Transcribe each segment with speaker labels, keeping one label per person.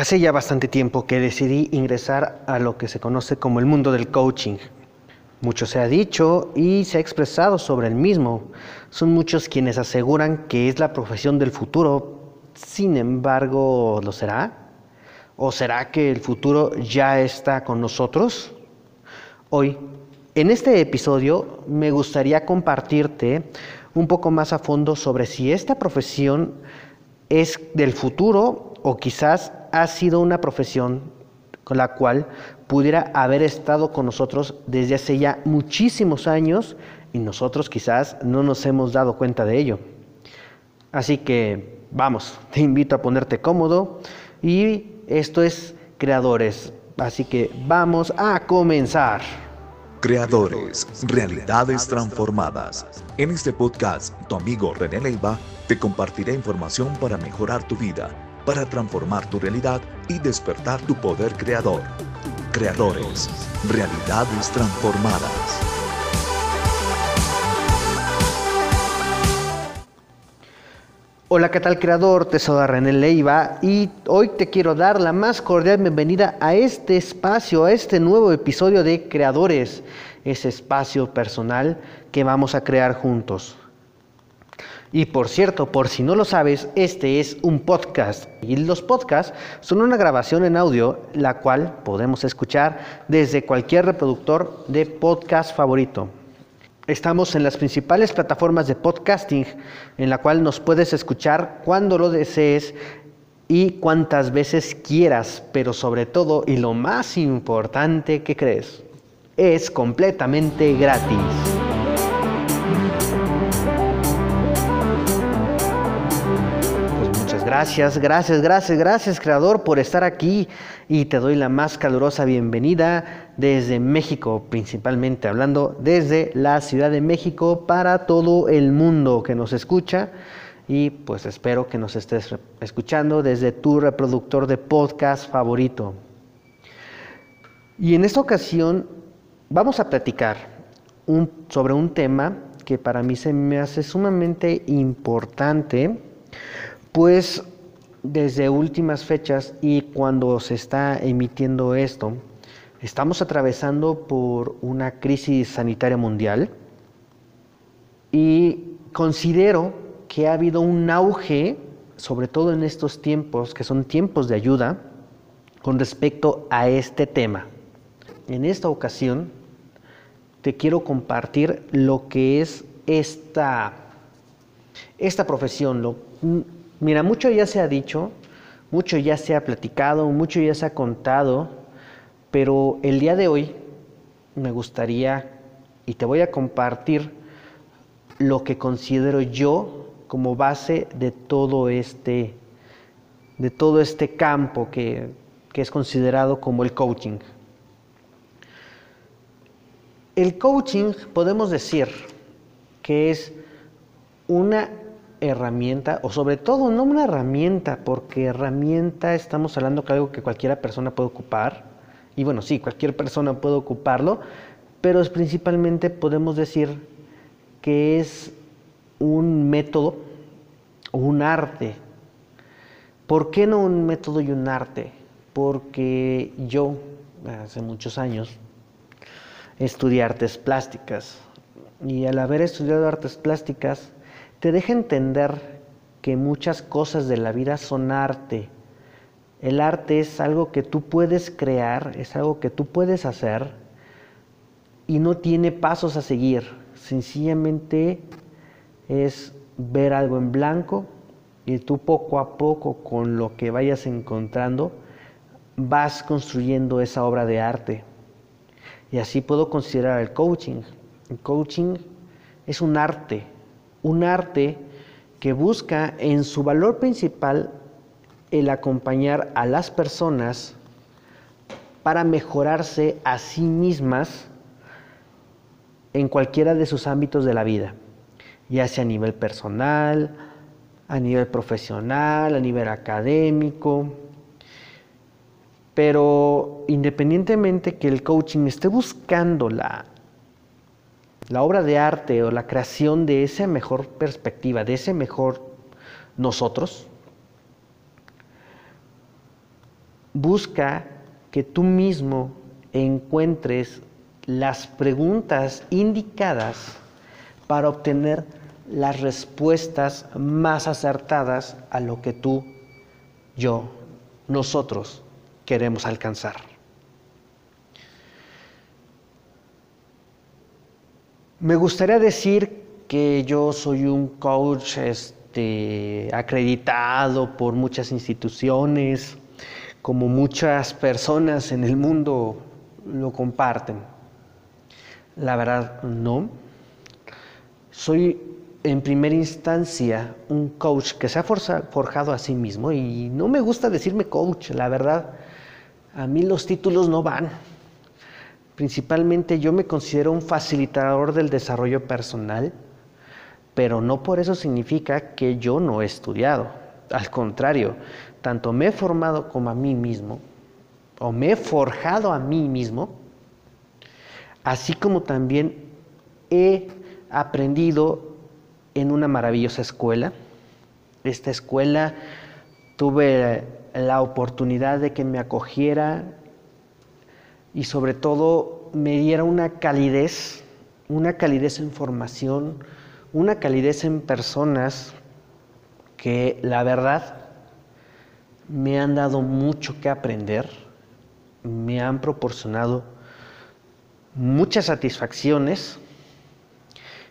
Speaker 1: Hace ya bastante tiempo que decidí ingresar a lo que se conoce como el mundo del coaching. Mucho se ha dicho y se ha expresado sobre el mismo. Son muchos quienes aseguran que es la profesión del futuro. Sin embargo, ¿lo será? ¿O será que el futuro ya está con nosotros? Hoy, en este episodio, me gustaría compartirte un poco más a fondo sobre si esta profesión es del futuro o quizás ha sido una profesión con la cual pudiera haber estado con nosotros desde hace ya muchísimos años y nosotros quizás no nos hemos dado cuenta de ello. Así que vamos, te invito a ponerte cómodo y esto es Creadores. Así que vamos a comenzar.
Speaker 2: Creadores, realidades transformadas. En este podcast, tu amigo René Leiva te compartirá información para mejorar tu vida para transformar tu realidad y despertar tu poder creador. Creadores, realidades transformadas.
Speaker 1: Hola, ¿qué tal creador? Te saluda René Leiva y hoy te quiero dar la más cordial bienvenida a este espacio, a este nuevo episodio de Creadores, ese espacio personal que vamos a crear juntos. Y por cierto, por si no lo sabes, este es un podcast. Y los podcasts son una grabación en audio, la cual podemos escuchar desde cualquier reproductor de podcast favorito. Estamos en las principales plataformas de podcasting, en la cual nos puedes escuchar cuando lo desees y cuantas veces quieras, pero sobre todo, y lo más importante que crees, es completamente gratis. Gracias, gracias, gracias, gracias Creador por estar aquí y te doy la más calurosa bienvenida desde México, principalmente hablando desde la Ciudad de México para todo el mundo que nos escucha y pues espero que nos estés escuchando desde tu reproductor de podcast favorito. Y en esta ocasión vamos a platicar sobre un tema que para mí se me hace sumamente importante pues desde últimas fechas y cuando se está emitiendo esto, estamos atravesando por una crisis sanitaria mundial y considero que ha habido un auge, sobre todo en estos tiempos, que son tiempos de ayuda, con respecto a este tema. En esta ocasión te quiero compartir lo que es esta, esta profesión, lo, Mira, mucho ya se ha dicho, mucho ya se ha platicado, mucho ya se ha contado, pero el día de hoy me gustaría y te voy a compartir lo que considero yo como base de todo este, de todo este campo que, que es considerado como el coaching. El coaching podemos decir que es una herramienta, o sobre todo no una herramienta, porque herramienta estamos hablando de algo que cualquiera persona puede ocupar, y bueno, sí, cualquier persona puede ocuparlo, pero es principalmente podemos decir que es un método o un arte. ¿Por qué no un método y un arte? Porque yo, hace muchos años, estudié artes plásticas, y al haber estudiado artes plásticas, te deja entender que muchas cosas de la vida son arte. El arte es algo que tú puedes crear, es algo que tú puedes hacer y no tiene pasos a seguir. Sencillamente es ver algo en blanco y tú poco a poco con lo que vayas encontrando vas construyendo esa obra de arte. Y así puedo considerar el coaching. El coaching es un arte, un arte que busca en su valor principal el acompañar a las personas para mejorarse a sí mismas en cualquiera de sus ámbitos de la vida, ya sea a nivel personal, a nivel profesional, a nivel académico. Pero independientemente que el coaching esté buscando la la obra de arte o la creación de esa mejor perspectiva, de ese mejor nosotros, busca que tú mismo encuentres las preguntas indicadas para obtener las respuestas más acertadas a lo que tú, yo, nosotros queremos alcanzar. Me gustaría decir que yo soy un coach este, acreditado por muchas instituciones, como muchas personas en el mundo lo comparten. La verdad, no. Soy en primera instancia un coach que se ha forjado a sí mismo y no me gusta decirme coach, la verdad. A mí los títulos no van. Principalmente yo me considero un facilitador del desarrollo personal, pero no por eso significa que yo no he estudiado. Al contrario, tanto me he formado como a mí mismo, o me he forjado a mí mismo, así como también he aprendido en una maravillosa escuela. Esta escuela tuve la oportunidad de que me acogiera y sobre todo me diera una calidez, una calidez en formación, una calidez en personas que la verdad me han dado mucho que aprender, me han proporcionado muchas satisfacciones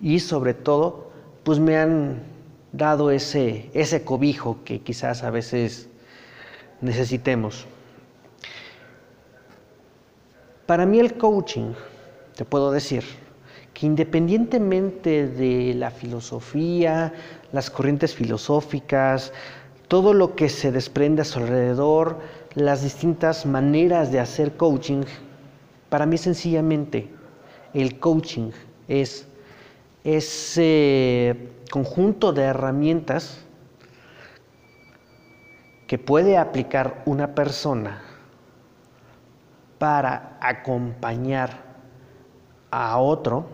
Speaker 1: y sobre todo pues me han dado ese, ese cobijo que quizás a veces necesitemos. Para mí el coaching, te puedo decir, que independientemente de la filosofía, las corrientes filosóficas, todo lo que se desprende a su alrededor, las distintas maneras de hacer coaching, para mí sencillamente el coaching es ese conjunto de herramientas que puede aplicar una persona para acompañar a otro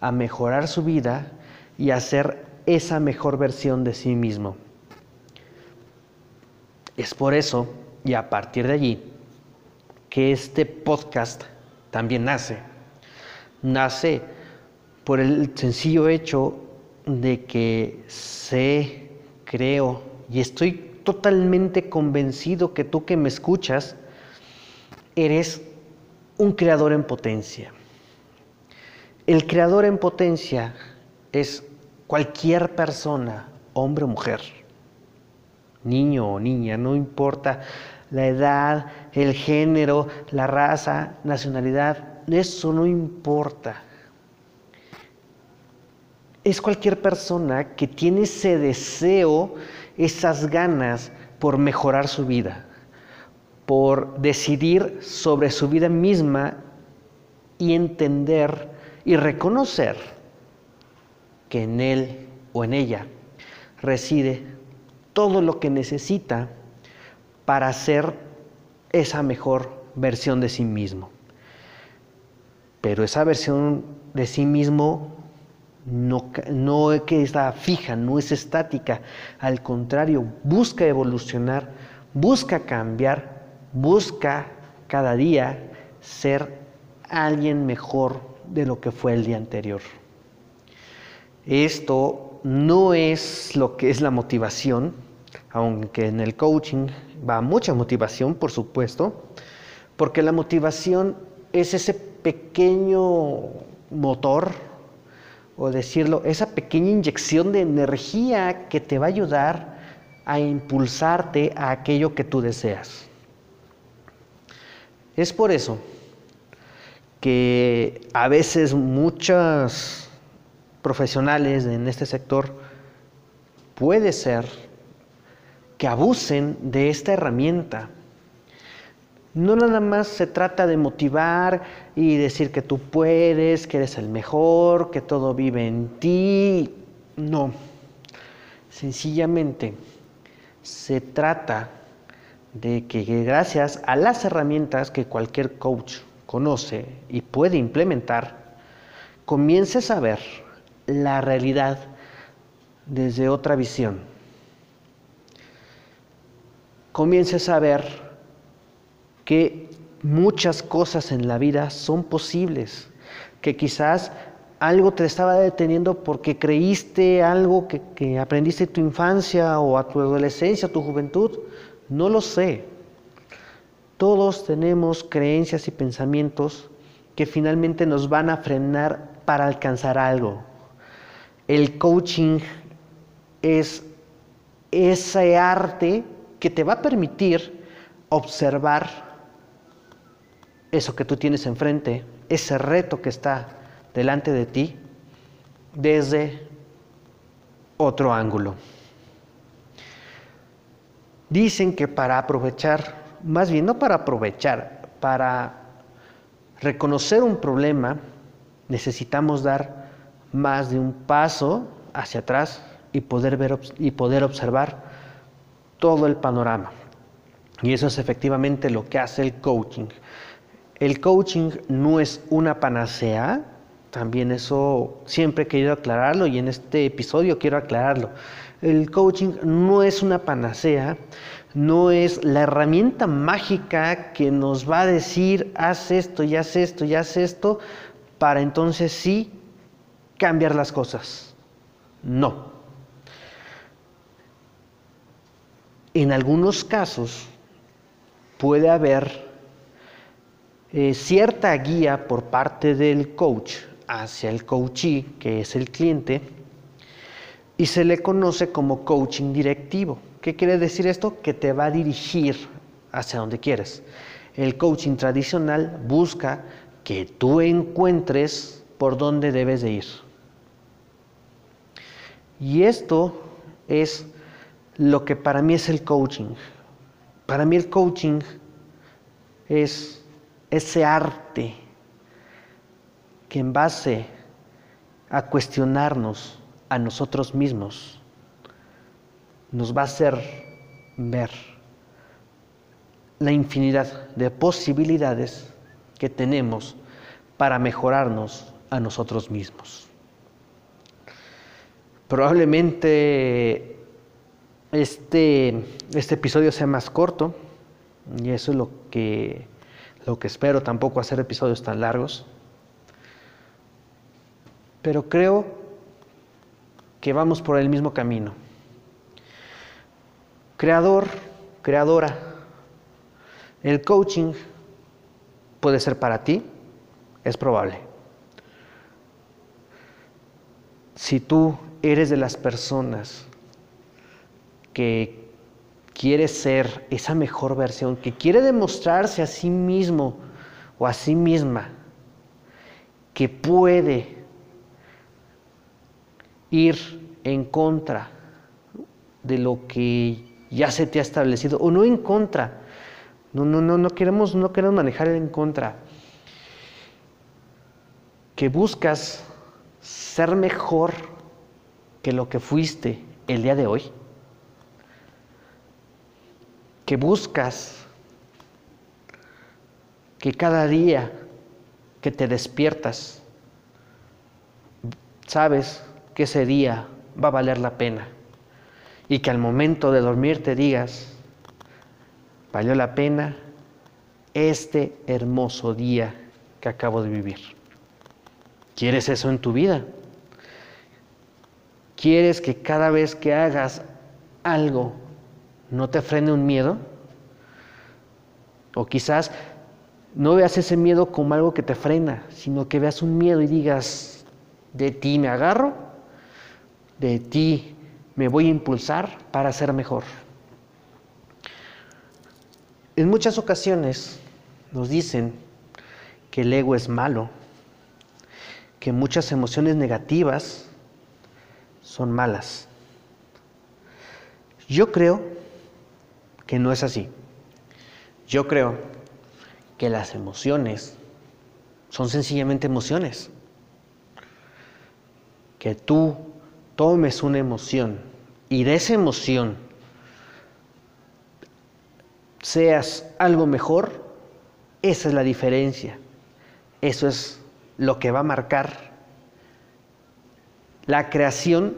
Speaker 1: a mejorar su vida y hacer esa mejor versión de sí mismo. Es por eso, y a partir de allí, que este podcast también nace. Nace por el sencillo hecho de que sé, creo y estoy totalmente convencido que tú que me escuchas eres un creador en potencia. El creador en potencia es cualquier persona, hombre o mujer, niño o niña, no importa la edad, el género, la raza, nacionalidad, eso no importa. Es cualquier persona que tiene ese deseo, esas ganas por mejorar su vida, por decidir sobre su vida misma y entender y reconocer que en él o en ella reside todo lo que necesita para ser esa mejor versión de sí mismo. Pero esa versión de sí mismo no, no es que está fija, no es estática, al contrario, busca evolucionar, busca cambiar, busca cada día ser alguien mejor de lo que fue el día anterior. Esto no es lo que es la motivación, aunque en el coaching va mucha motivación, por supuesto, porque la motivación es ese pequeño motor, o decirlo, esa pequeña inyección de energía que te va a ayudar a impulsarte a aquello que tú deseas. Es por eso que a veces muchos profesionales en este sector puede ser que abusen de esta herramienta. No nada más se trata de motivar y decir que tú puedes, que eres el mejor, que todo vive en ti. No. Sencillamente se trata de que gracias a las herramientas que cualquier coach conoce y puede implementar, comiences a ver la realidad desde otra visión comiences a ver que muchas cosas en la vida son posibles, que quizás algo te estaba deteniendo porque creíste algo que, aprendiste en tu infancia o a tu adolescencia, a tu juventud. No lo sé. Todos tenemos creencias y pensamientos que finalmente nos van a frenar para alcanzar algo. El coaching es ese arte que te va a permitir observar eso que tú tienes enfrente, ese reto que está delante de ti, desde otro ángulo. Dicen que para aprovechar, más bien no para aprovechar, para reconocer un problema, necesitamos dar más de un paso hacia atrás y poder ver y poder observar todo el panorama. Y eso es efectivamente lo que hace el coaching. El coaching no es una panacea, también eso siempre he querido aclararlo y en este episodio quiero aclararlo. El coaching no es una panacea, no es la herramienta mágica que nos va a decir haz esto y haz esto y haz esto para entonces sí cambiar las cosas. No. En algunos casos puede haber eh, cierta guía por parte del coach hacia el coachee, que es el cliente, y se le conoce como coaching directivo. ¿Qué quiere decir esto? Que te va a dirigir hacia donde quieres. El coaching tradicional busca que tú encuentres por dónde debes de ir. Y esto es lo que para mí es el coaching. Para mí el coaching es ese arte que en base a cuestionarnos a nosotros mismos nos va a hacer ver la infinidad de posibilidades que tenemos para mejorarnos a nosotros mismos. Probablemente este, este episodio sea más corto y eso es lo que, lo que espero, tampoco hacer episodios tan largos. Pero creo que vamos por el mismo camino. Creador, creadora, el coaching puede ser para ti, es probable. Si tú eres de las personas que quiere ser esa mejor versión, que quiere demostrarse a sí mismo o a sí misma que puede ir en contra de lo que ya se te ha establecido o no en contra. No, no, no, no queremos, no queremos manejar el en contra. Que buscas ser mejor que lo que fuiste el día de hoy que buscas, que cada día que te despiertas, sabes que ese día va a valer la pena y que al momento de dormir te digas, valió la pena este hermoso día que acabo de vivir. ¿Quieres eso en tu vida? ¿Quieres que cada vez que hagas algo no te frene un miedo? O quizás no veas ese miedo como algo que te frena, sino que veas un miedo y digas, de ti me agarro, de ti me voy a impulsar para ser mejor. En muchas ocasiones nos dicen que el ego es malo, que muchas emociones negativas son malas. Yo creo que no es así. Yo creo que las emociones son sencillamente emociones. Que tú tomes una emoción y de esa emoción seas algo mejor, esa es la diferencia. Eso es lo que va a marcar la creación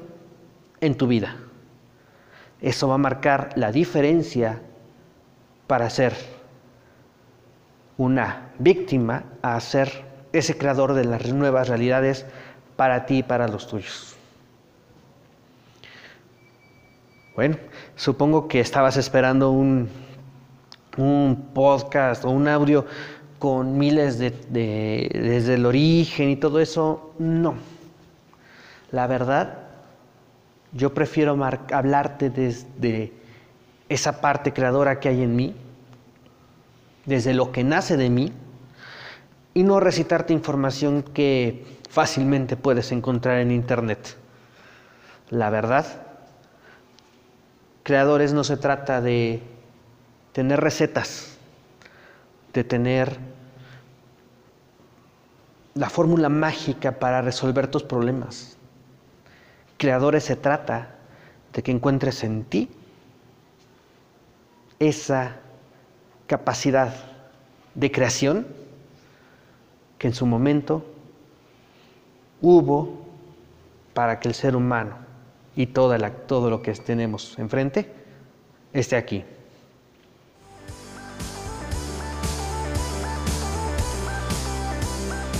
Speaker 1: en tu vida. Eso va a marcar la diferencia para ser una víctima a ser ese creador de las nuevas realidades para ti y para los tuyos. Bueno, supongo que estabas esperando un, un podcast o un audio con miles de, desde el origen y todo eso. No. La verdad, yo prefiero hablarte desde esa parte creadora que hay en mí, desde lo que nace de mí, y no recitarte información que fácilmente puedes encontrar en Internet. La verdad, creadores no se trata de tener recetas, de tener la fórmula mágica para resolver tus problemas. Creadores se trata de que encuentres en ti esa capacidad de creación que en su momento hubo para que el ser humano y todo lo que tenemos enfrente esté aquí.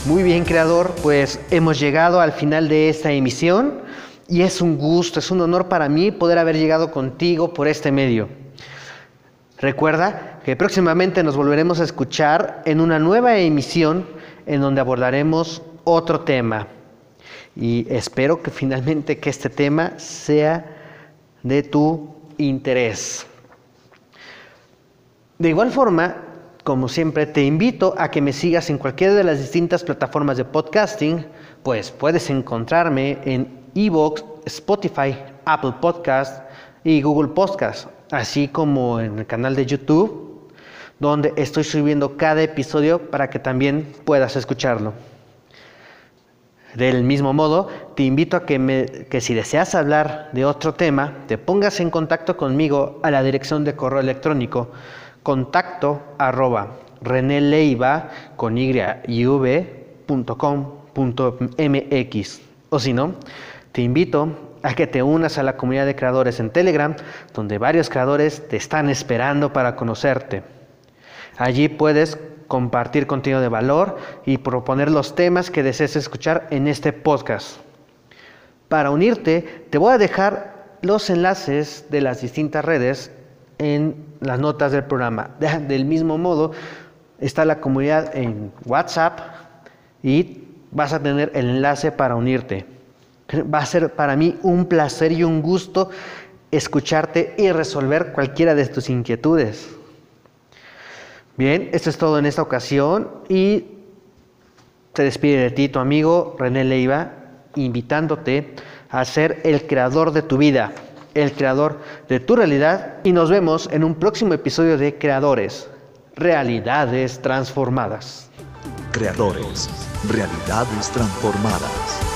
Speaker 1: Muy bien, creador, pues hemos llegado al final de esta emisión y es un gusto, es un honor para mí poder haber llegado contigo por este medio. Recuerda que próximamente nos volveremos a escuchar en una nueva emisión en donde abordaremos otro tema. Y espero que finalmente que este tema sea de tu interés. De igual forma, como siempre, te invito a que me sigas en cualquiera de las distintas plataformas de podcasting, pues puedes encontrarme en Evox, Spotify, Apple Podcast y Google Podcast, así como en el canal de YouTube, donde estoy subiendo cada episodio para que también puedas escucharlo. Del mismo modo, te invito a que, si deseas hablar de otro tema, te pongas en contacto conmigo a la dirección de correo electrónico contacto arroba reneleiva con y o si no, te invito a que te unas a la comunidad de creadores en Telegram, donde varios creadores te están esperando para conocerte. Allí puedes compartir contenido de valor y proponer los temas que desees escuchar en este podcast. Para unirte, te voy a dejar los enlaces de las distintas redes en las notas del programa. Del mismo modo, está la comunidad en WhatsApp y vas a tener el enlace para unirte. Va a ser para mí un placer y un gusto escucharte y resolver cualquiera de tus inquietudes. Bien, esto es todo en esta ocasión y te despide de ti tu amigo René Leiva, invitándote a ser el creador de tu vida el creador de tu realidad y nos vemos en un próximo episodio de Creadores, Realidades Transformadas.
Speaker 2: Creadores, Realidades Transformadas.